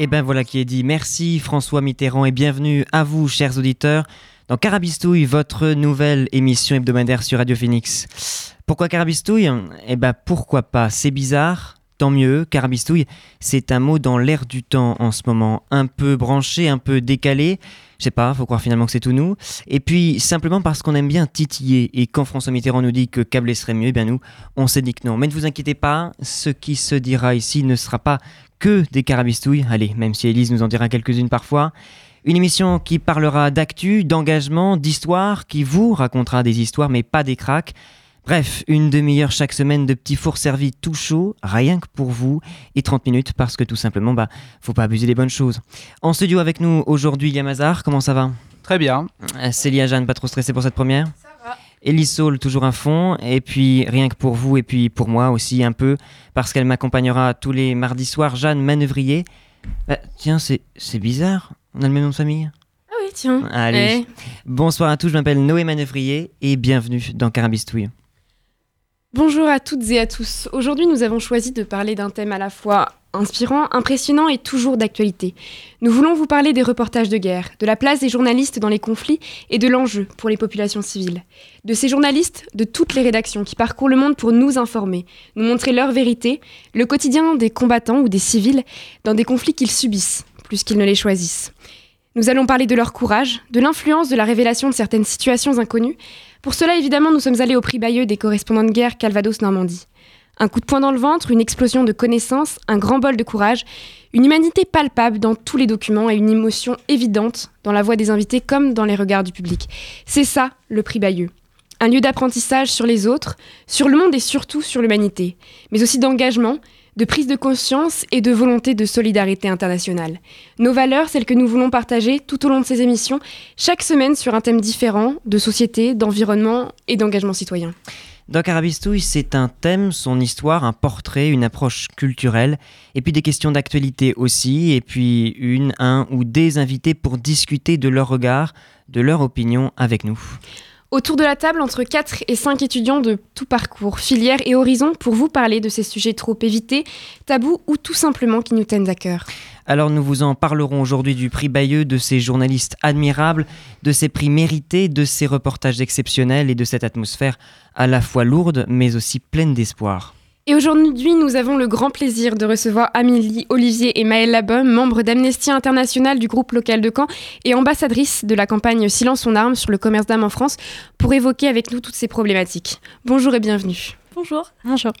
Et ben voilà qui est dit. Merci François Mitterrand et bienvenue à vous, chers auditeurs, dans Carabistouille, votre nouvelle émission hebdomadaire sur Radio Phoenix. Pourquoi Carabistouille? Eh ben pourquoi pas? C'est bizarre, tant mieux. Carabistouille, c'est un mot dans l'air du temps en ce moment, un peu branché, un peu décalé. Je sais pas, faut croire finalement que c'est tout nous. Et puis simplement parce qu'on aime bien titiller. Et quand François Mitterrand nous dit que câbler serait mieux, eh bien nous, on s'est dit que non. Mais ne vous inquiétez pas, ce qui se dira ici ne sera pas que des carabistouilles, allez, même si Elise nous en dira quelques-unes parfois. Une émission qui parlera d'actu, d'engagement, d'histoire, qui vous racontera des histoires mais pas des cracks. Bref, une demi-heure chaque semaine de petits fours servis tout chaud, rien que pour vous, et 30 minutes parce que tout simplement, bah, faut pas abuser des bonnes choses. En studio avec nous aujourd'hui, Yamazar, comment ça va? Très bien. Euh, Célia Jeanne, pas trop stressée pour cette première? Elisol, toujours un fond. Et puis, rien que pour vous et puis pour moi aussi un peu, parce qu'elle m'accompagnera tous les mardis soirs, Jeanne Manœuvrier. Bah, tiens, c'est bizarre. On a le même nom de famille Ah oui, tiens. Allez. Bonsoir à tous, je m'appelle Noé Manœuvrier et bienvenue dans Carabistouille. Bonjour à toutes et à tous. Aujourd'hui, nous avons choisi de parler d'un thème à la fois inspirant, impressionnant et toujours d'actualité. Nous voulons vous parler des reportages de guerre, de la place des journalistes dans les conflits et de l'enjeu pour les populations civiles. De ces journalistes, de toutes les rédactions qui parcourent le monde pour nous informer, nous montrer leur vérité, le quotidien des combattants ou des civils dans des conflits qu'ils subissent, plus qu'ils ne les choisissent. Nous allons parler de leur courage, de l'influence de la révélation de certaines situations inconnues. Pour cela, évidemment, nous sommes allés au prix Bayeux des correspondants de guerre Calvados-Normandie. Un coup de poing dans le ventre, une explosion de connaissances, un grand bol de courage, une humanité palpable dans tous les documents et une émotion évidente dans la voix des invités comme dans les regards du public. C'est ça, le prix Bayeux. Un lieu d'apprentissage sur les autres, sur le monde et surtout sur l'humanité, mais aussi d'engagement, de prise de conscience et de volonté de solidarité internationale. Nos valeurs, celles que nous voulons partager tout au long de ces émissions, chaque semaine sur un thème différent de société, d'environnement et d'engagement citoyen. Dans Carabistouille, c'est un thème, son histoire, un portrait, une approche culturelle, et puis des questions d'actualité aussi, et puis une, un ou des invités pour discuter de leur regard, de leur opinion avec nous. Autour de la table, entre 4 et 5 étudiants de tout parcours, filière et horizon, pour vous parler de ces sujets trop évités, tabous ou tout simplement qui nous tiennent à cœur. Alors nous vous en parlerons aujourd'hui du prix Bayeux, de ces journalistes admirables, de ces prix mérités, de ces reportages exceptionnels et de cette atmosphère à la fois lourde mais aussi pleine d'espoir. Et aujourd'hui, nous avons le grand plaisir de recevoir Amélie, Olivier et Maëlle Labum, membres d'Amnesty International du groupe local de Caen et ambassadrices de la campagne Silence on arme sur le commerce d'âmes en France, pour évoquer avec nous toutes ces problématiques. Bonjour et bienvenue. Bonjour. Bonjour.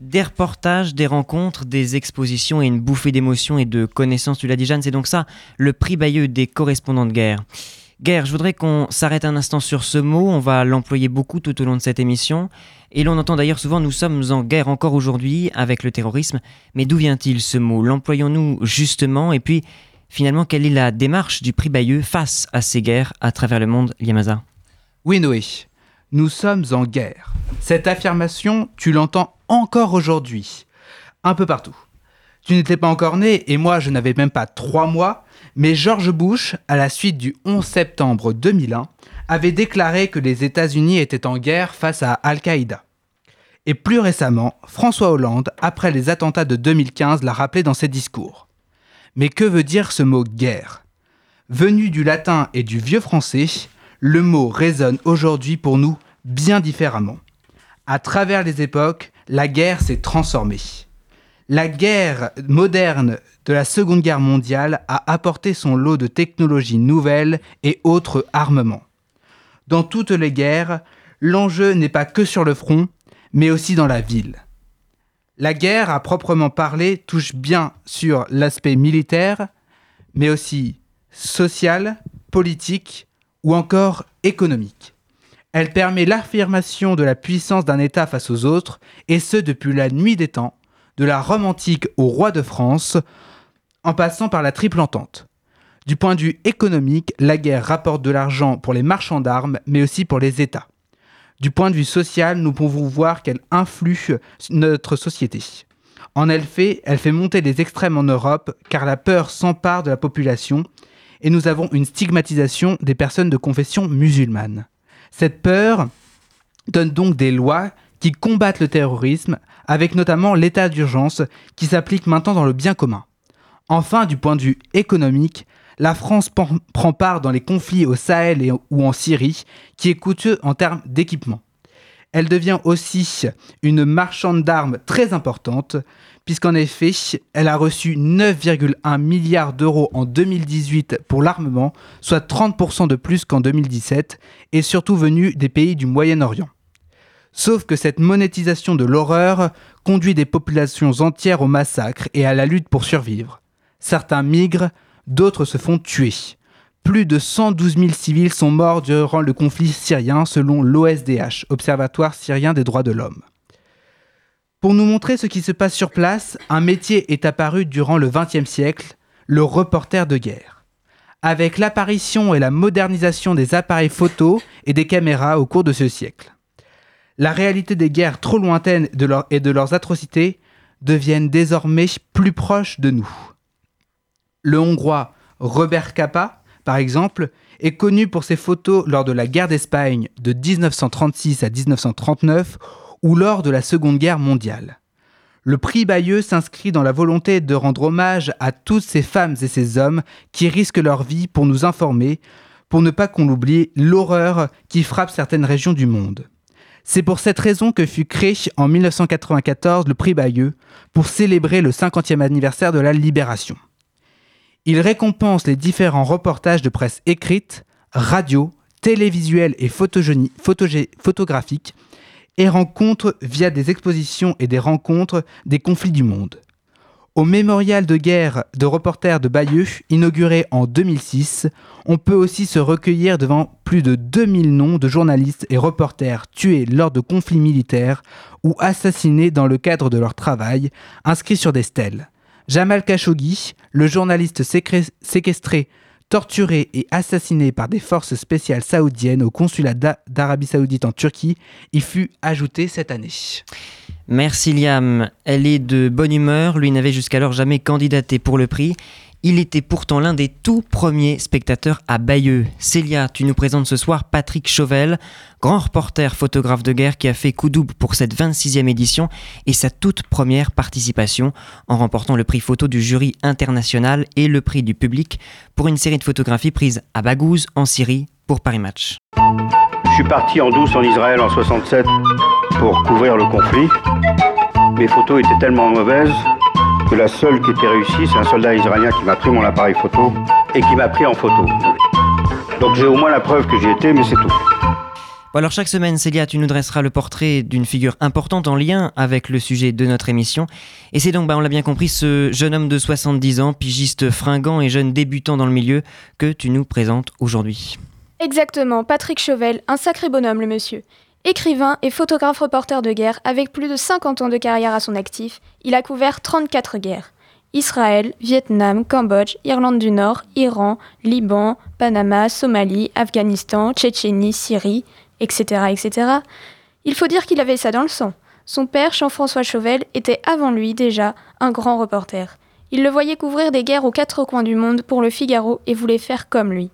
Des reportages, des rencontres, des expositions et une bouffée d'émotions et de connaissances, tu l'as dit Jeanne, c'est donc ça, le prix Bayeux des correspondants de guerre. Guerre, je voudrais qu'on s'arrête un instant sur ce mot, on va l'employer beaucoup tout au long de cette émission, et l'on entend d'ailleurs souvent nous sommes en guerre encore aujourd'hui avec le terrorisme, mais d'où vient-il ce mot? L'employons-nous justement, et puis finalement quelle est la démarche du prix Bayeux face à ces guerres à travers le monde, Yamaza Oui Noé, nous sommes en guerre. Cette affirmation, tu l'entends encore aujourd'hui, un peu partout. Tu n'étais pas encore né et moi je n'avais même pas trois mois, mais George Bush, à la suite du 11 septembre 2001, avait déclaré que les États-Unis étaient en guerre face à Al-Qaïda. Et plus récemment, François Hollande, après les attentats de 2015, l'a rappelé dans ses discours. Mais que veut dire ce mot guerre Venu du latin et du vieux français, le mot résonne aujourd'hui pour nous bien différemment. À travers les époques, la guerre s'est transformée. La guerre moderne de la Seconde Guerre mondiale a apporté son lot de technologies nouvelles et autres armements. Dans toutes les guerres, l'enjeu n'est pas que sur le front, mais aussi dans la ville. La guerre, à proprement parler, touche bien sur l'aspect militaire, mais aussi social, politique ou encore économique. Elle permet l'affirmation de la puissance d'un État face aux autres, et ce depuis la nuit des temps, de la Rome antique au roi de France, en passant par la triple entente. Du point de vue économique, la guerre rapporte de l'argent pour les marchands d'armes, mais aussi pour les États. Du point de vue social, nous pouvons voir qu'elle influe notre société. En effet, elle fait monter les extrêmes en Europe, car la peur s'empare de la population, et nous avons une stigmatisation des personnes de confession musulmane. Cette peur donne donc des lois qui combattent le terrorisme, avec notamment l'état d'urgence qui s'applique maintenant dans le bien commun. Enfin, du point de vue économique, la France prend part dans les conflits au Sahel ou en Syrie, qui est coûteux en termes d'équipement. Elle devient aussi une marchande d'armes très importante, puisqu'en effet, elle a reçu 9,1 milliards d'euros en 2018 pour l'armement, soit 30% de plus qu'en 2017, et surtout venu des pays du Moyen-Orient. Sauf que cette monétisation de l'horreur conduit des populations entières au massacre et à la lutte pour survivre. Certains migrent, d'autres se font tuer. Plus de 112 000 civils sont morts durant le conflit syrien selon l'OSDH, Observatoire syrien des droits de l'homme. Pour nous montrer ce qui se passe sur place, un métier est apparu durant le XXe siècle, le reporter de guerre. Avec l'apparition et la modernisation des appareils photo et des caméras au cours de ce siècle la réalité des guerres trop lointaines et de leurs atrocités deviennent désormais plus proches de nous. Le Hongrois Robert Capa, par exemple, est connu pour ses photos lors de la guerre d'Espagne de 1936 à 1939 ou lors de la Seconde Guerre mondiale. Le prix Bayeux s'inscrit dans la volonté de rendre hommage à toutes ces femmes et ces hommes qui risquent leur vie pour nous informer, pour ne pas qu'on l'oublie, l'horreur qui frappe certaines régions du monde. C'est pour cette raison que fut créé en 1994 le prix Bayeux pour célébrer le 50e anniversaire de la Libération. Il récompense les différents reportages de presse écrite, radio, télévisuelle et photographique et rencontre via des expositions et des rencontres des conflits du monde. Au mémorial de guerre de reporters de Bayeux, inauguré en 2006, on peut aussi se recueillir devant plus de 2000 noms de journalistes et reporters tués lors de conflits militaires ou assassinés dans le cadre de leur travail, inscrits sur des stèles. Jamal Khashoggi, le journaliste séquestré, torturé et assassiné par des forces spéciales saoudiennes au consulat d'A- d'Arabie saoudite en Turquie, y fut ajouté cette année. Merci Liam. Elle est de bonne humeur. Lui n'avait jusqu'alors jamais candidaté pour le prix. Il était pourtant l'un des tout premiers spectateurs à Bayeux. Célia, tu nous présentes ce soir Patrick Chauvel, grand reporter photographe de guerre qui a fait coup double pour cette 26e édition et sa toute première participation en remportant le prix photo du jury international et le prix du public pour une série de photographies prises à Baghouz en Syrie pour Paris Match. Je suis parti en douce en Israël en 67 pour couvrir le conflit. Mes photos étaient tellement mauvaises que la seule qui était réussie, c'est un soldat israélien qui m'a pris mon appareil photo et qui m'a pris en photo. Donc j'ai au moins la preuve que j'y étais, mais c'est tout. Bon, alors chaque semaine, Célia, tu nous dresseras le portrait d'une figure importante en lien avec le sujet de notre émission. Et c'est donc, bah, on l'a bien compris, ce jeune homme de 70 ans, pigiste fringant et jeune débutant dans le milieu, que tu nous présentes aujourd'hui. Exactement, Patrick Chauvel, un sacré bonhomme le monsieur. Écrivain et photographe reporter de guerre avec plus de 50 ans de carrière à son actif, il a couvert 34 guerres. Israël, Vietnam, Cambodge, Irlande du Nord, Iran, Liban, Panama, Somalie, Afghanistan, Tchétchénie, Syrie, etc. etc. Il faut dire qu'il avait ça dans le sang. Son père, Jean-François Chauvel, était avant lui déjà un grand reporter. Il le voyait couvrir des guerres aux quatre coins du monde pour le Figaro et voulait faire comme lui.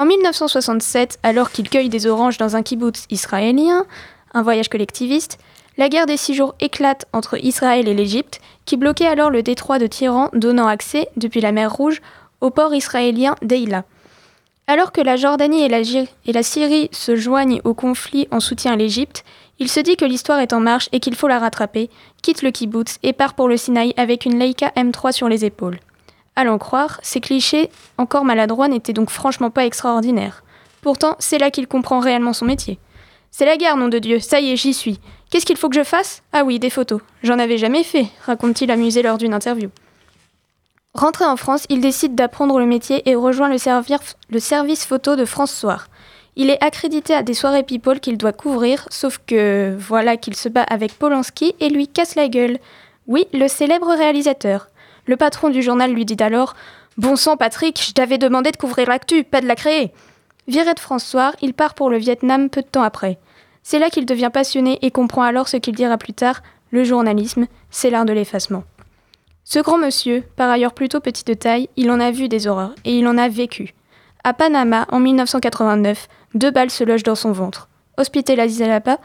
En 1967, alors qu'il cueille des oranges dans un kibbutz israélien, un voyage collectiviste, la guerre des six jours éclate entre Israël et l'Égypte, qui bloquait alors le détroit de Tyran donnant accès, depuis la mer Rouge, au port israélien d'Eila. Alors que la Jordanie et la, Syrie se joignent au conflit en soutien à l'Égypte, il se dit que l'histoire est en marche et qu'il faut la rattraper, quitte le kibbutz et part pour le Sinaï avec une Leica M3 sur les épaules. À l'en croire, ces clichés, encore maladroits, n'étaient donc franchement pas extraordinaires. Pourtant, c'est là qu'il comprend réellement son métier. C'est la guerre, nom de Dieu, ça y est, j'y suis. Qu'est-ce qu'il faut que je fasse? Ah oui, des photos. J'en avais jamais fait, raconte-t-il amusé lors d'une interview. Rentré en France, il décide d'apprendre le métier et rejoint le, le service photo de France Soir. Il est accrédité à des soirées people qu'il doit couvrir, sauf que voilà qu'il se bat avec Polanski et lui casse la gueule. Oui, le célèbre réalisateur. Le patron du journal lui dit alors Bon sang, Patrick, je t'avais demandé de couvrir l'actu, pas de la créer. Viré de François, il part pour le Vietnam peu de temps après. C'est là qu'il devient passionné et comprend alors ce qu'il dira plus tard le journalisme, c'est l'art de l'effacement. Ce grand monsieur, par ailleurs plutôt petit de taille, il en a vu des horreurs et il en a vécu. À Panama, en 1989, deux balles se logent dans son ventre. Hospitalisé là-bas,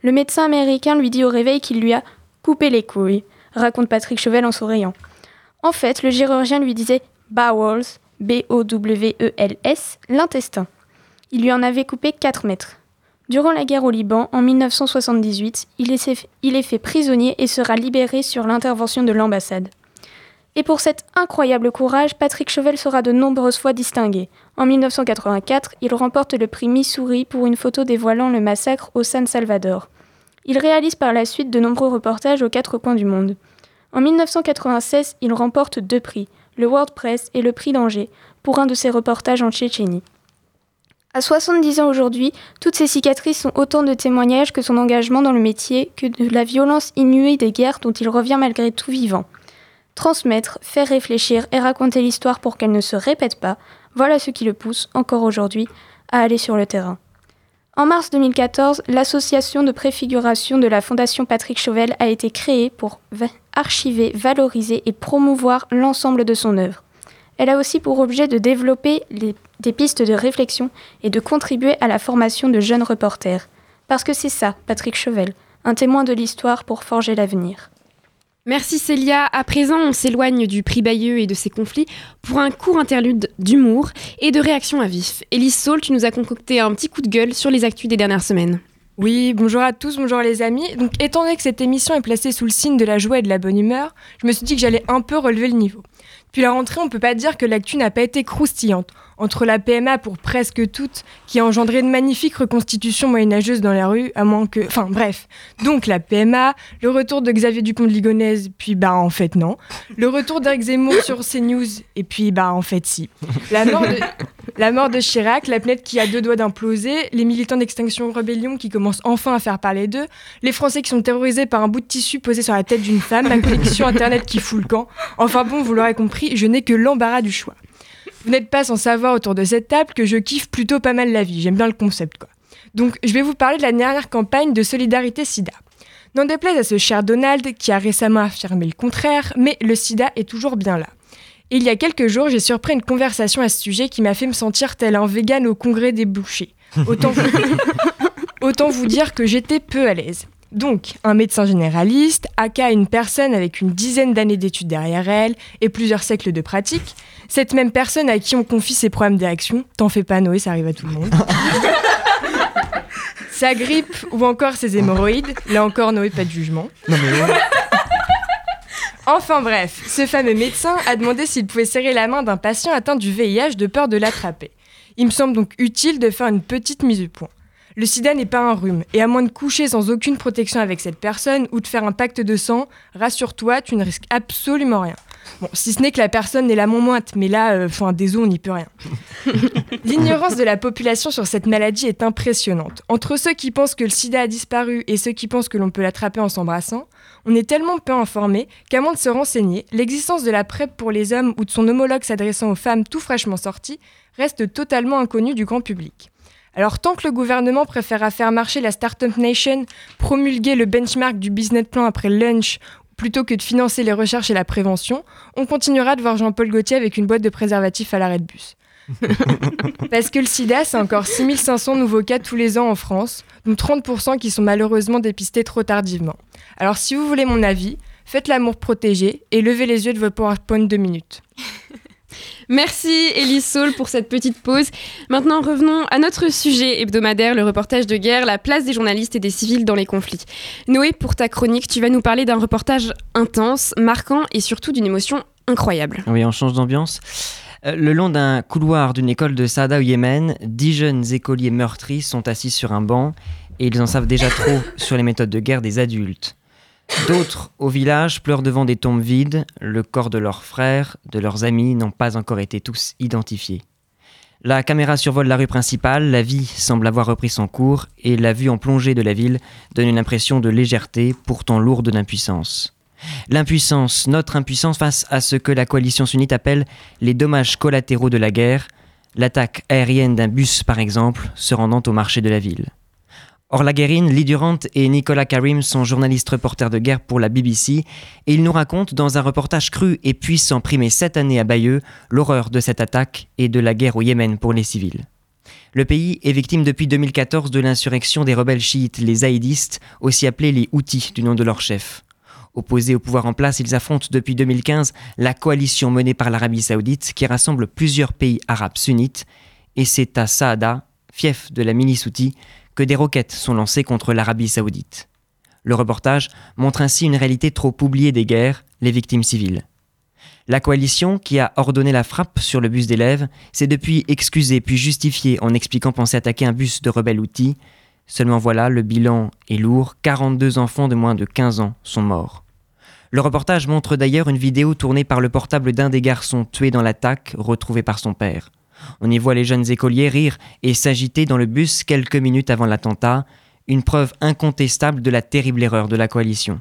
le médecin américain lui dit au réveil qu'il lui a coupé les couilles, raconte Patrick Chauvel en souriant. En fait, le chirurgien lui disait bowels, B-O-W-E-L-S, l'intestin. Il lui en avait coupé 4 mètres. Durant la guerre au Liban, en 1978, il est, fait prisonnier et sera libéré sur l'intervention de l'ambassade. Et pour cet incroyable courage, Patrick Chauvel sera de nombreuses fois distingué. En 1984, il remporte le prix Missouri pour une photo dévoilant le massacre au San Salvador. Il réalise par la suite de nombreux reportages aux quatre coins du monde. En 1996, il remporte deux prix, le World Press et le prix d'Angers, pour un de ses reportages en Tchétchénie. À 70 ans aujourd'hui, toutes ces cicatrices sont autant de témoignages que son engagement dans le métier, que de la violence inouïe des guerres dont il revient malgré tout vivant. Transmettre, faire réfléchir et raconter l'histoire pour qu'elle ne se répète pas, voilà ce qui le pousse, encore aujourd'hui, à aller sur le terrain. En mars 2014, l'association de préfiguration de la Fondation Patrick Chauvel a été créée pour archiver, valoriser et promouvoir l'ensemble de son œuvre. Elle a aussi pour objet de développer des pistes de réflexion et de contribuer à la formation de jeunes reporters. Parce que c'est ça, Patrick Chauvel, un témoin de l'histoire pour forger l'avenir. Merci Célia. À présent, on s'éloigne du prix Bayeux et de ses conflits pour un court interlude d'humour et de réaction à vif. Élise Saul, tu nous as concocté un petit coup de gueule sur les actus des dernières semaines. Oui, bonjour à tous, bonjour les amis. Donc, étant donné que cette émission est placée sous le signe de la joie et de la bonne humeur, je me suis dit que j'allais un peu relever le niveau. Puis la rentrée, on peut pas dire que l'actu n'a pas été croustillante. Entre la PMA pour presque toutes, qui a engendré de magnifiques reconstitutions moyenâgeuses dans la rue, à moins que... Enfin bref. Donc la PMA, le retour de Xavier Dupont de Ligonnès, puis bah en fait non. Le retour d'Eric Zemmour sur CNews, et puis bah en fait si. La mort de, la mort de Chirac, la planète qui a deux doigts d'imploser, les militants d'Extinction Rebellion qui commencent enfin à faire parler d'eux, les Français qui sont terrorisés par un bout de tissu posé sur la tête d'une femme, la connexion Internet qui fout le camp. Enfin bon, vous l'aurez compris, je n'ai que l'embarras du choix. Vous n'êtes pas sans savoir autour de cette table que je kiffe plutôt pas mal la vie. J'aime bien le concept, quoi. Donc, je vais vous parler de la dernière campagne de solidarité SIDA. N'en déplaise à ce cher Donald qui a récemment affirmé le contraire, mais le SIDA est toujours bien là. il y a quelques jours, j'ai surpris une conversation à ce sujet qui m'a fait me sentir tel un vegan au congrès des bouchers. Autant Autant vous dire que j'étais peu à l'aise. Donc, un médecin généraliste, aka une personne avec une dizaine d'années d'études derrière elle et plusieurs siècles de pratique, cette même personne à qui on confie ses problèmes d'érection, t'en fais pas Noé, ça arrive à tout le monde. Sa grippe ou encore ses hémorroïdes, là encore Noé, pas de jugement. Enfin bref, ce fameux médecin a demandé s'il pouvait serrer la main d'un patient atteint du VIH de peur de l'attraper. Il me semble donc utile de faire une petite mise au point. Le sida n'est pas un rhume, et à moins de coucher sans aucune protection avec cette personne ou de faire un pacte de sang, rassure-toi, tu ne risques absolument rien. Bon, si ce n'est que la personne n'est la moins moite, mais là, euh, enfin, des on n'y peut rien. L'ignorance de la population sur cette maladie est impressionnante. Entre ceux qui pensent que le sida a disparu et ceux qui pensent que l'on peut l'attraper en s'embrassant, on est tellement peu informé qu'à moins de se renseigner, l'existence de la PrEP pour les hommes ou de son homologue s'adressant aux femmes tout fraîchement sorties reste totalement inconnue du grand public. Alors tant que le gouvernement préférera faire marcher la Startup Nation, promulguer le benchmark du business plan après lunch, plutôt que de financer les recherches et la prévention, on continuera de voir Jean-Paul Gaultier avec une boîte de préservatifs à l'arrêt de bus. Parce que le sida, c'est encore 6500 nouveaux cas tous les ans en France, dont 30% qui sont malheureusement dépistés trop tardivement. Alors si vous voulez mon avis, faites l'amour protégé et levez les yeux de vos PowerPoint deux minutes. Merci Elise Saul pour cette petite pause. Maintenant revenons à notre sujet hebdomadaire, le reportage de guerre, la place des journalistes et des civils dans les conflits. Noé, pour ta chronique, tu vas nous parler d'un reportage intense, marquant et surtout d'une émotion incroyable. Oui, on change d'ambiance. Euh, le long d'un couloir d'une école de Sada au Yémen, dix jeunes écoliers meurtris sont assis sur un banc et ils en savent déjà trop sur les méthodes de guerre des adultes. D'autres, au village, pleurent devant des tombes vides. Le corps de leurs frères, de leurs amis n'ont pas encore été tous identifiés. La caméra survole la rue principale, la vie semble avoir repris son cours et la vue en plongée de la ville donne une impression de légèreté pourtant lourde d'impuissance. L'impuissance, notre impuissance face à ce que la coalition sunnite appelle les dommages collatéraux de la guerre, l'attaque aérienne d'un bus par exemple, se rendant au marché de la ville. Orla Guérine, Lee Durant et Nicolas Karim sont journalistes reporters de guerre pour la BBC et ils nous racontent dans un reportage cru et puissant primé cette année à Bayeux l'horreur de cette attaque et de la guerre au Yémen pour les civils. Le pays est victime depuis 2014 de l'insurrection des rebelles chiites, les zaïdistes, aussi appelés les Houthis du nom de leur chef. Opposés au pouvoir en place, ils affrontent depuis 2015 la coalition menée par l'Arabie saoudite qui rassemble plusieurs pays arabes sunnites et c'est à Saada, fief de la milice Houthi, des roquettes sont lancées contre l'Arabie saoudite. Le reportage montre ainsi une réalité trop oubliée des guerres, les victimes civiles. La coalition, qui a ordonné la frappe sur le bus d'élèves, s'est depuis excusée puis justifiée en expliquant penser attaquer un bus de rebelles outils. Seulement voilà, le bilan est lourd, 42 enfants de moins de 15 ans sont morts. Le reportage montre d'ailleurs une vidéo tournée par le portable d'un des garçons tués dans l'attaque, retrouvé par son père. On y voit les jeunes écoliers rire et s'agiter dans le bus quelques minutes avant l'attentat, une preuve incontestable de la terrible erreur de la coalition.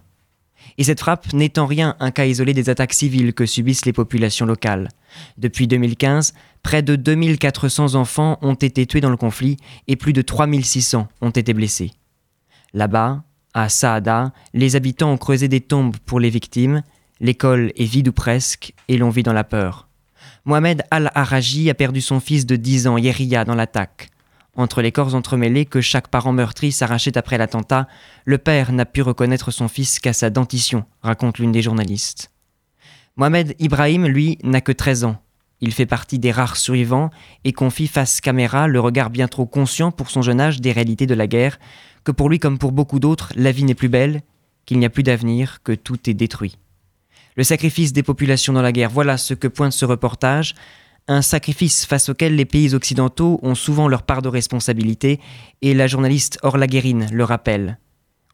Et cette frappe n'est en rien un cas isolé des attaques civiles que subissent les populations locales. Depuis 2015, près de 2400 enfants ont été tués dans le conflit et plus de 3600 ont été blessés. Là-bas, à Saada, les habitants ont creusé des tombes pour les victimes, l'école est vide ou presque, et l'on vit dans la peur. Mohamed Al-Araji a perdu son fils de 10 ans, Yeriya, dans l'attaque. Entre les corps entremêlés que chaque parent meurtri s'arrachait après l'attentat, le père n'a pu reconnaître son fils qu'à sa dentition, raconte l'une des journalistes. Mohamed Ibrahim, lui, n'a que 13 ans. Il fait partie des rares survivants et confie face caméra le regard bien trop conscient pour son jeune âge des réalités de la guerre, que pour lui comme pour beaucoup d'autres, la vie n'est plus belle, qu'il n'y a plus d'avenir, que tout est détruit. Le sacrifice des populations dans la guerre, voilà ce que pointe ce reportage, un sacrifice face auquel les pays occidentaux ont souvent leur part de responsabilité, et la journaliste Orla Guérine le rappelle.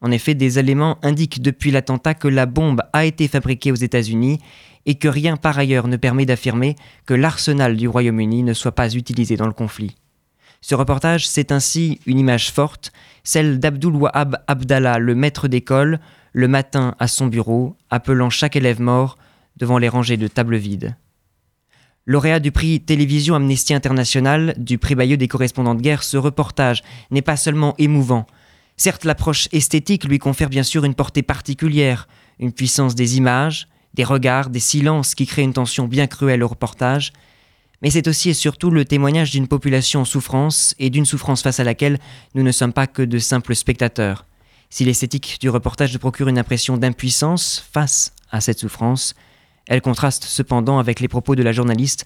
En effet, des éléments indiquent depuis l'attentat que la bombe a été fabriquée aux États-Unis et que rien par ailleurs ne permet d'affirmer que l'arsenal du Royaume-Uni ne soit pas utilisé dans le conflit. Ce reportage, c'est ainsi une image forte, celle d'Abdul Wahab Abdallah, le maître d'école, le matin à son bureau, appelant chaque élève mort devant les rangées de tables vides. Lauréat du prix Télévision Amnesty International, du prix Bayeux des correspondants de guerre, ce reportage n'est pas seulement émouvant. Certes, l'approche esthétique lui confère bien sûr une portée particulière, une puissance des images, des regards, des silences qui créent une tension bien cruelle au reportage, mais c'est aussi et surtout le témoignage d'une population en souffrance et d'une souffrance face à laquelle nous ne sommes pas que de simples spectateurs. Si l'esthétique du reportage procure une impression d'impuissance face à cette souffrance, elle contraste cependant avec les propos de la journaliste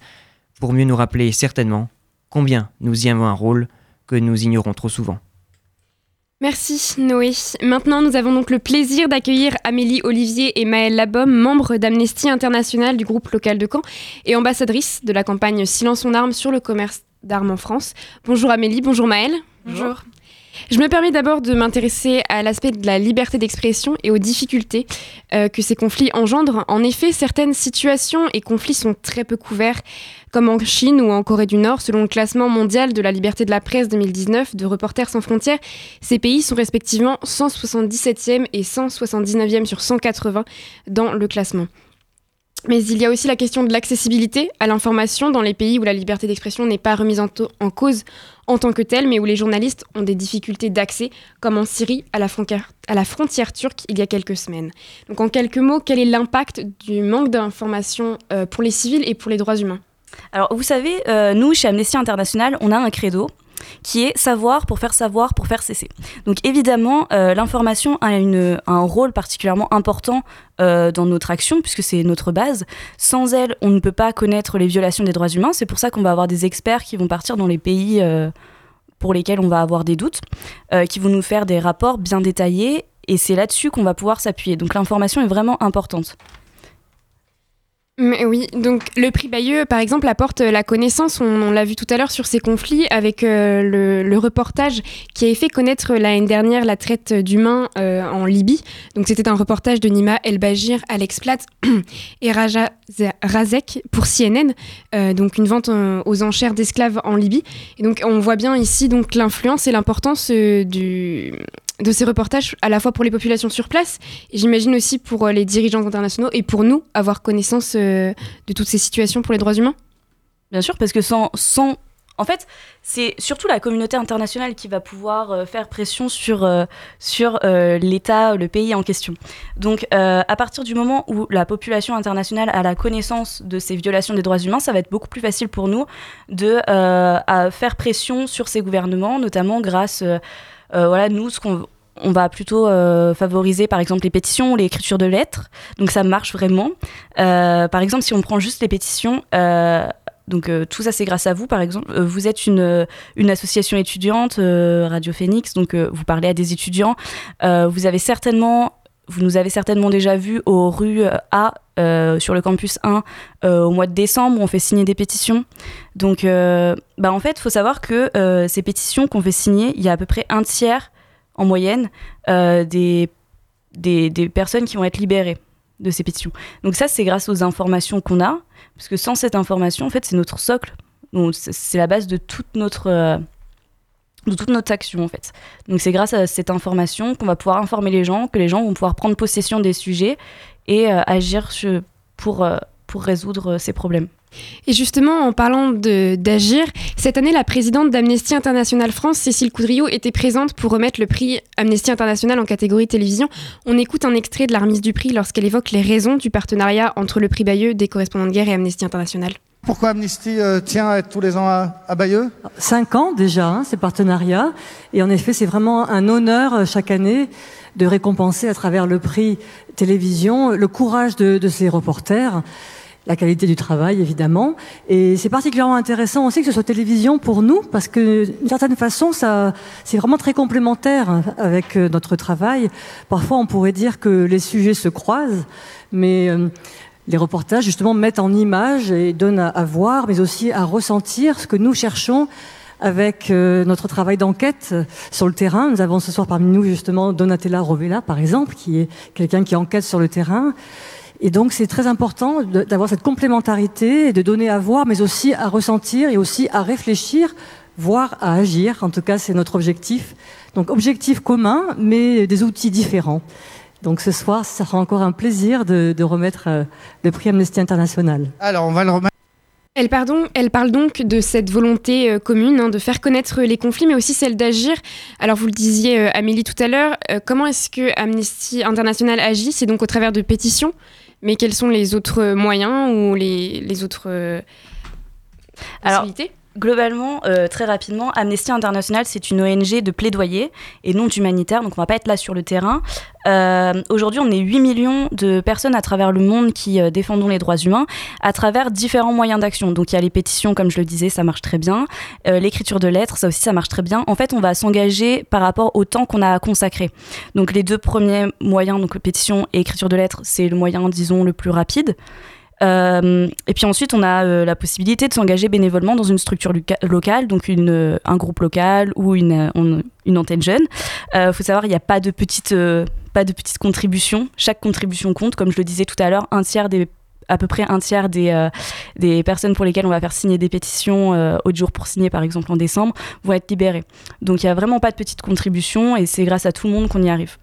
pour mieux nous rappeler certainement combien nous y avons un rôle que nous ignorons trop souvent. Merci Noé. Maintenant, nous avons donc le plaisir d'accueillir Amélie Olivier et Maëlle Labom, membres d'Amnesty International du groupe local de Caen et ambassadrices de la campagne Silence en armes sur le commerce d'armes en France. Bonjour Amélie, bonjour Maëlle. Bonjour. Je me permets d'abord de m'intéresser à l'aspect de la liberté d'expression et aux difficultés euh, que ces conflits engendrent. En effet, certaines situations et conflits sont très peu couverts, comme en Chine ou en Corée du Nord, selon le classement mondial de la liberté de la presse 2019 de Reporters sans frontières. Ces pays sont respectivement 177e et 179e sur 180 dans le classement. Mais il y a aussi la question de l'accessibilité à l'information dans les pays où la liberté d'expression n'est pas remise en, cause en tant que telle, mais où les journalistes ont des difficultés d'accès, comme en Syrie à la, frontière, à la frontière turque il y a quelques semaines. Donc en quelques mots, quel est l'impact du manque d'information euh, pour les civils et pour les droits humains? Alors vous savez, euh, nous, chez Amnesty International, on a un credo qui est savoir pour faire savoir pour faire cesser. Donc évidemment, euh, l'information a, un rôle particulièrement important euh, dans notre action, puisque c'est notre base. Sans elle, on ne peut pas connaître les violations des droits humains. C'est pour ça qu'on va avoir des experts qui vont partir dans les pays euh, pour lesquels on va avoir des doutes, qui vont nous faire des rapports bien détaillés, et c'est là-dessus qu'on va pouvoir s'appuyer. Donc l'information est vraiment importante. Oui, donc le prix Bayeux, par exemple, apporte la connaissance, on, l'a vu tout à l'heure sur ces conflits, avec euh, le, reportage qui avait fait connaître l'année dernière la traite d'humains euh, en Libye. Donc c'était un reportage de Nima El Bajir, Alex Platt et Raja Razek pour CNN, euh, donc une vente aux enchères d'esclaves en Libye. Et donc on voit bien ici donc l'influence et l'importance du de ces reportages, à la fois pour les populations sur place, et j'imagine aussi pour les dirigeants internationaux, et pour nous, avoir connaissance de toutes ces situations pour les droits humains Bien sûr, parce que sans, sans en fait, c'est surtout la communauté internationale qui va pouvoir euh, faire pression sur, euh, sur euh, l'État, le pays en question. Donc, à partir du moment où la population internationale a la connaissance de ces violations des droits humains, ça va être beaucoup plus facile pour nous de à faire pression sur ces gouvernements, notamment grâce, voilà, nous, ce qu'on on va plutôt favoriser par exemple les pétitions ou l'écriture de lettres. Donc ça marche vraiment. par exemple, si on prend juste les pétitions, donc euh, tout ça, c'est grâce à vous, par exemple. Euh, vous êtes une, euh, une association étudiante, Radio Phoenix, donc vous parlez à des étudiants. vous avez certainement, vous nous avez certainement déjà vu aux rues A sur le campus 1 au mois de décembre où on fait signer des pétitions. Donc, bah, en fait, il faut savoir que ces pétitions qu'on fait signer, il y a à peu près un tiers en moyenne des, des, des personnes qui vont être libérées de ces pétitions. Donc ça, c'est grâce aux informations qu'on a. Parce que sans cette information, en fait, c'est notre socle. C'est la base de toute notre, euh, de toute notre action, en fait. Donc c'est grâce à cette information qu'on va pouvoir informer les gens, que les gens vont pouvoir prendre possession des sujets et euh, agir pour, euh, pour résoudre ces problèmes. Et justement, en parlant d'agir, cette année, la présidente d'Amnesty International France, Cécile Coudriot, était présente pour remettre le prix Amnesty International en catégorie télévision. On écoute un extrait de la remise du prix lorsqu'elle évoque les raisons du partenariat entre le prix Bayeux des correspondants de guerre et Amnesty International. Pourquoi Amnesty euh, tient à être tous les ans à, Bayeux? Cinq ans déjà, hein, ces partenariats. Et en effet, c'est vraiment un honneur euh, chaque année de récompenser à travers le prix télévision le courage de, de ces reporters la qualité du travail, évidemment. Et c'est particulièrement intéressant aussi que ce soit télévision pour nous, parce que d'une certaine façon, ça, c'est vraiment très complémentaire avec euh, notre travail. Parfois, on pourrait dire que les sujets se croisent, mais euh, les reportages, justement, mettent en image et donnent à, voir, mais aussi à ressentir ce que nous cherchons avec euh, notre travail d'enquête sur le terrain. Nous avons ce soir parmi nous justement Donatella Rovella, par exemple, qui est quelqu'un qui enquête sur le terrain. Et donc c'est très important d'avoir cette complémentarité et de donner à voir, mais aussi à ressentir et aussi à réfléchir, voire à agir. En tout cas, c'est notre objectif. Donc objectif commun, mais des outils différents. Donc ce soir, ça sera encore un plaisir de, remettre euh, le prix Amnesty International. Alors on va le remettre. Elle, pardon, elle parle donc de cette volonté euh, commune hein, de faire connaître les conflits, mais aussi celle d'agir. Alors vous le disiez, euh, Amélie, tout à l'heure, comment est-ce que Amnesty International agit? C'est donc au travers de pétitions mais quels sont les autres moyens ou les, les autres euh, possibilités? Globalement, euh, très rapidement, Amnesty International, c'est une ONG de plaidoyer et non d'humanitaire, donc on va pas être là sur le terrain. Euh, aujourd'hui, on est 8 millions de personnes à travers le monde qui euh, défendons les droits humains à travers différents moyens d'action. Donc il y a les pétitions, comme je le disais, ça marche très bien. L'écriture de lettres, ça aussi, ça marche très bien. En fait, on va s'engager par rapport au temps qu'on a consacré. Donc les deux premiers moyens, donc pétition et écriture de lettres, c'est le moyen, disons, le plus rapide. Euh, et puis ensuite, on a euh, la possibilité de s'engager bénévolement dans une structure locale, donc une, euh, un groupe local ou une, une antenne jeune. Il faut savoir, il n'y a pas de petites pas de petites contributions. Chaque contribution compte, comme je le disais tout à l'heure, un tiers des à peu près un tiers des, des personnes pour lesquelles on va faire signer des pétitions au jour pour signer par exemple en décembre vont être libérées. Donc il n'y a vraiment pas de petites contributions et c'est grâce à tout le monde qu'on y arrive.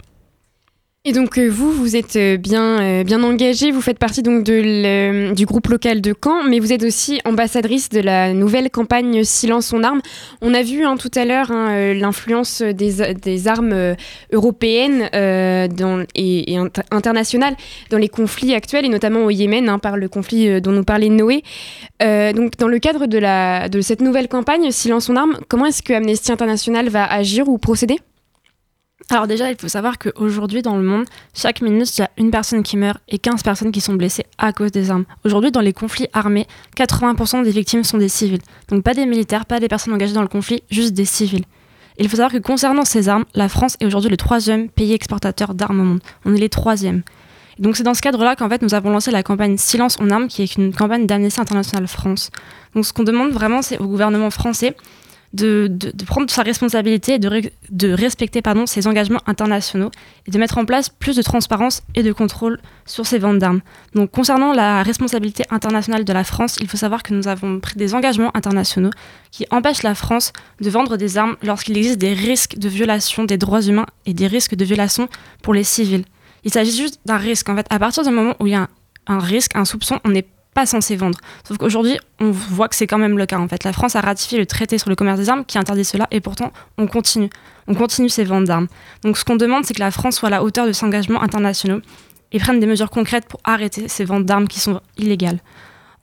Et donc euh, vous, vous êtes euh, bien, euh, bien engagé, vous faites partie donc du groupe local de Caen, mais vous êtes aussi ambassadrice de la nouvelle campagne Silence en armes. On a vu hein, tout à l'heure hein, l'influence des, armes européennes et, internationales dans les conflits actuels, et notamment au Yémen, hein, par le conflit dont nous parlait Noé. donc dans le cadre de, cette nouvelle campagne Silence en armes, comment est-ce que Amnesty International va agir ou procéder? Alors déjà, il faut savoir qu'aujourd'hui dans le monde, chaque minute, il y a une personne qui meurt et 15 personnes qui sont blessées à cause des armes. Aujourd'hui, dans les conflits armés, 80% des victimes sont des civils. Donc pas des militaires, pas des personnes engagées dans le conflit, juste des civils. il faut savoir que concernant ces armes, la France est aujourd'hui le troisième pays exportateur d'armes au monde. On est les troisièmes. donc c'est dans ce cadre-là qu'en fait nous avons lancé la campagne Silence en armes, qui est une campagne d'Amnesty International France. Donc ce qu'on demande vraiment, c'est au gouvernement français de, prendre sa responsabilité et de, respecter pardon, ses engagements internationaux et de mettre en place plus de transparence et de contrôle sur ces ventes d'armes. Donc concernant la responsabilité internationale de la France, il faut savoir que nous avons pris des engagements internationaux qui empêchent la France de vendre des armes lorsqu'il existe des risques de violation des droits humains et des risques de violation pour les civils. Il s'agit juste d'un risque. En fait, à partir du moment où il y a un, un risque, un soupçon, on n'est censé vendre. Sauf qu'aujourd'hui, on voit que c'est quand même le cas. En fait, la France a ratifié le traité sur le commerce des armes qui interdit cela, et pourtant, on continue. On continue ces ventes d'armes. Donc, ce qu'on demande, c'est que la France soit à la hauteur de ses engagements internationaux et prenne des mesures concrètes pour arrêter ces ventes d'armes qui sont illégales.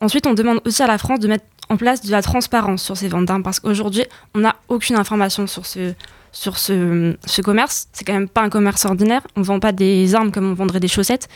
Ensuite, on demande aussi à la France de mettre en place de la transparence sur ces ventes d'armes parce qu'aujourd'hui, on n'a aucune information sur ce, sur ce, ce commerce. C'est quand même pas un commerce ordinaire. On ne vend pas des armes comme on vendrait des chaussettes.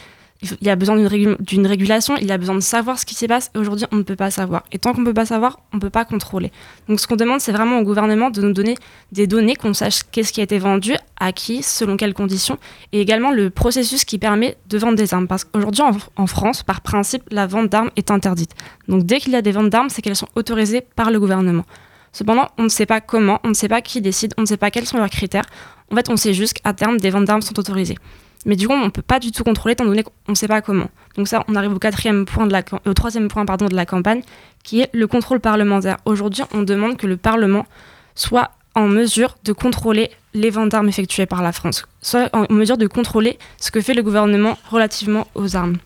Il y a besoin d'une régu- d'une régulation, il y a besoin de savoir ce qui s'y passe. Aujourd'hui, on ne peut pas savoir. Et tant qu'on ne peut pas savoir, on ne peut pas contrôler. Donc, ce qu'on demande, c'est vraiment au gouvernement de nous donner des données, qu'on sache qu'est-ce qui a été vendu, à qui, selon quelles conditions, et également le processus qui permet de vendre des armes. Parce qu'aujourd'hui, en, en France, par principe, la vente d'armes est interdite. Donc, dès qu'il y a des ventes d'armes, c'est qu'elles sont autorisées par le gouvernement. Cependant, on ne sait pas comment, on ne sait pas qui décide, on ne sait pas quels sont leurs critères. En fait, on sait juste qu'à terme, des ventes d'armes sont autorisées. Mais du coup, on ne peut pas du tout contrôler étant donné qu'on ne sait pas comment. Donc ça, on arrive au troisième point de la campagne, qui est le contrôle parlementaire. Aujourd'hui, on demande que le Parlement soit en mesure de contrôler les ventes d'armes effectuées par la France, soit en mesure de contrôler ce que fait le gouvernement relativement aux armes.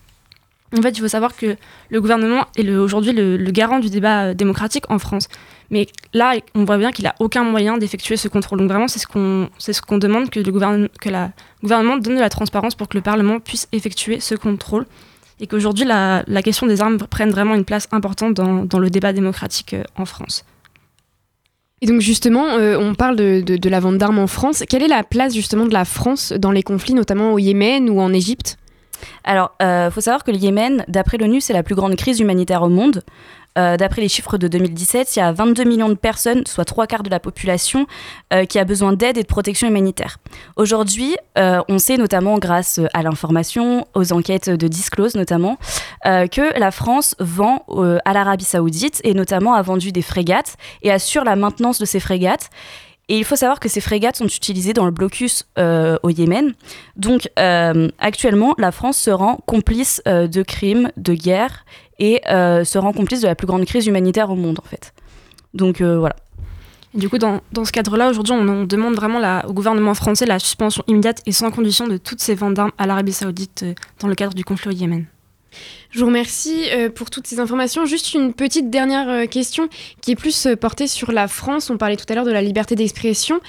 En fait, il faut savoir que le gouvernement est aujourd'hui le, le garant du débat euh, démocratique en France. Mais là, on voit bien qu'il n'a aucun moyen d'effectuer ce contrôle. Donc vraiment, c'est ce qu'on c'est ce qu'on demande que le gouvernement, que la gouvernement donne de la transparence pour que le Parlement puisse effectuer ce contrôle. Et qu'aujourd'hui, la, la question des armes prenne vraiment une place importante dans, dans le débat démocratique euh, en France. Et donc justement, euh, on parle de, de- de la vente d'armes en France. Quelle est la place justement de la France dans les conflits, notamment au Yémen ou en Égypte? Alors, il faut savoir que le Yémen, d'après l'ONU, c'est la plus grande crise humanitaire au monde. Euh, d'après les chiffres de 2017, il y a 22 millions de personnes, soit trois quarts de la population, euh, qui a besoin d'aide et de protection humanitaire. Aujourd'hui, euh, on sait notamment grâce à l'information, aux enquêtes de Disclose notamment, que la France vend à l'Arabie saoudite et notamment a vendu des frégates et assure la maintenance de ces frégates. Et il faut savoir que ces frégates sont utilisées dans le blocus au Yémen. Donc actuellement, la France se rend complice de crimes, de guerre et euh, se rend complice de la plus grande crise humanitaire au monde en fait. Donc euh, voilà. Et du coup, dans, dans ce cadre-là, aujourd'hui, on, on demande vraiment la- au gouvernement français la suspension immédiate et sans condition de toutes ces ventes d'armes à l'Arabie saoudite euh, dans le cadre du conflit au Yémen. Je vous remercie euh, pour toutes ces informations. Juste une petite dernière euh, question qui est plus euh, portée sur la France. On parlait tout à l'heure de la liberté d'expression.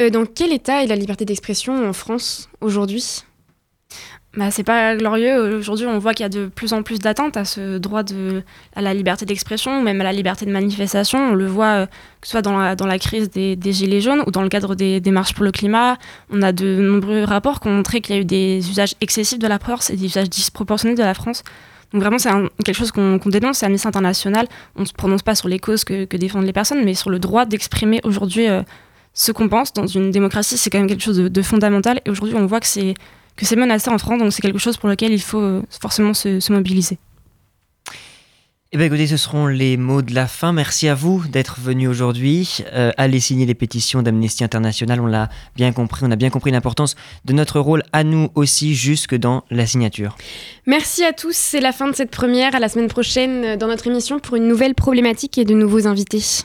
Euh, dans quel état est la liberté d'expression en France aujourd'hui? Bah, c'est pas glorieux. Aujourd'hui, on voit qu'il y a de plus en plus d'attentes à ce droit de, à la liberté d'expression, même à la liberté de manifestation. On le voit, euh, que ce soit dans la, dans la crise des, des Gilets jaunes ou dans le cadre des, des marches pour le climat. On a de nombreux rapports qui ont montré qu'il y a eu des usages excessifs de la force et des usages disproportionnés de la France. Donc vraiment, c'est quelque chose qu'on dénonce, c'est Amnesty International. On ne se prononce pas sur les causes que, que défendent les personnes, mais sur le droit d'exprimer aujourd'hui euh, ce qu'on pense dans une démocratie. C'est quand même quelque chose de, de fondamental. Et aujourd'hui, on voit que c'est que c'est menacé en France, donc c'est quelque chose pour lequel il faut euh, forcément se, se mobiliser. Eh bien, écoutez, ce seront les mots de la fin. Merci à vous d'être venu aujourd'hui. Euh, allez signer les pétitions d'Amnesty International. On l'a bien compris. On a bien compris l'importance de notre rôle à nous aussi, jusque dans la signature. Merci à tous. C'est la fin de cette première. À la semaine prochaine euh, dans notre émission pour une nouvelle problématique et de nouveaux invités.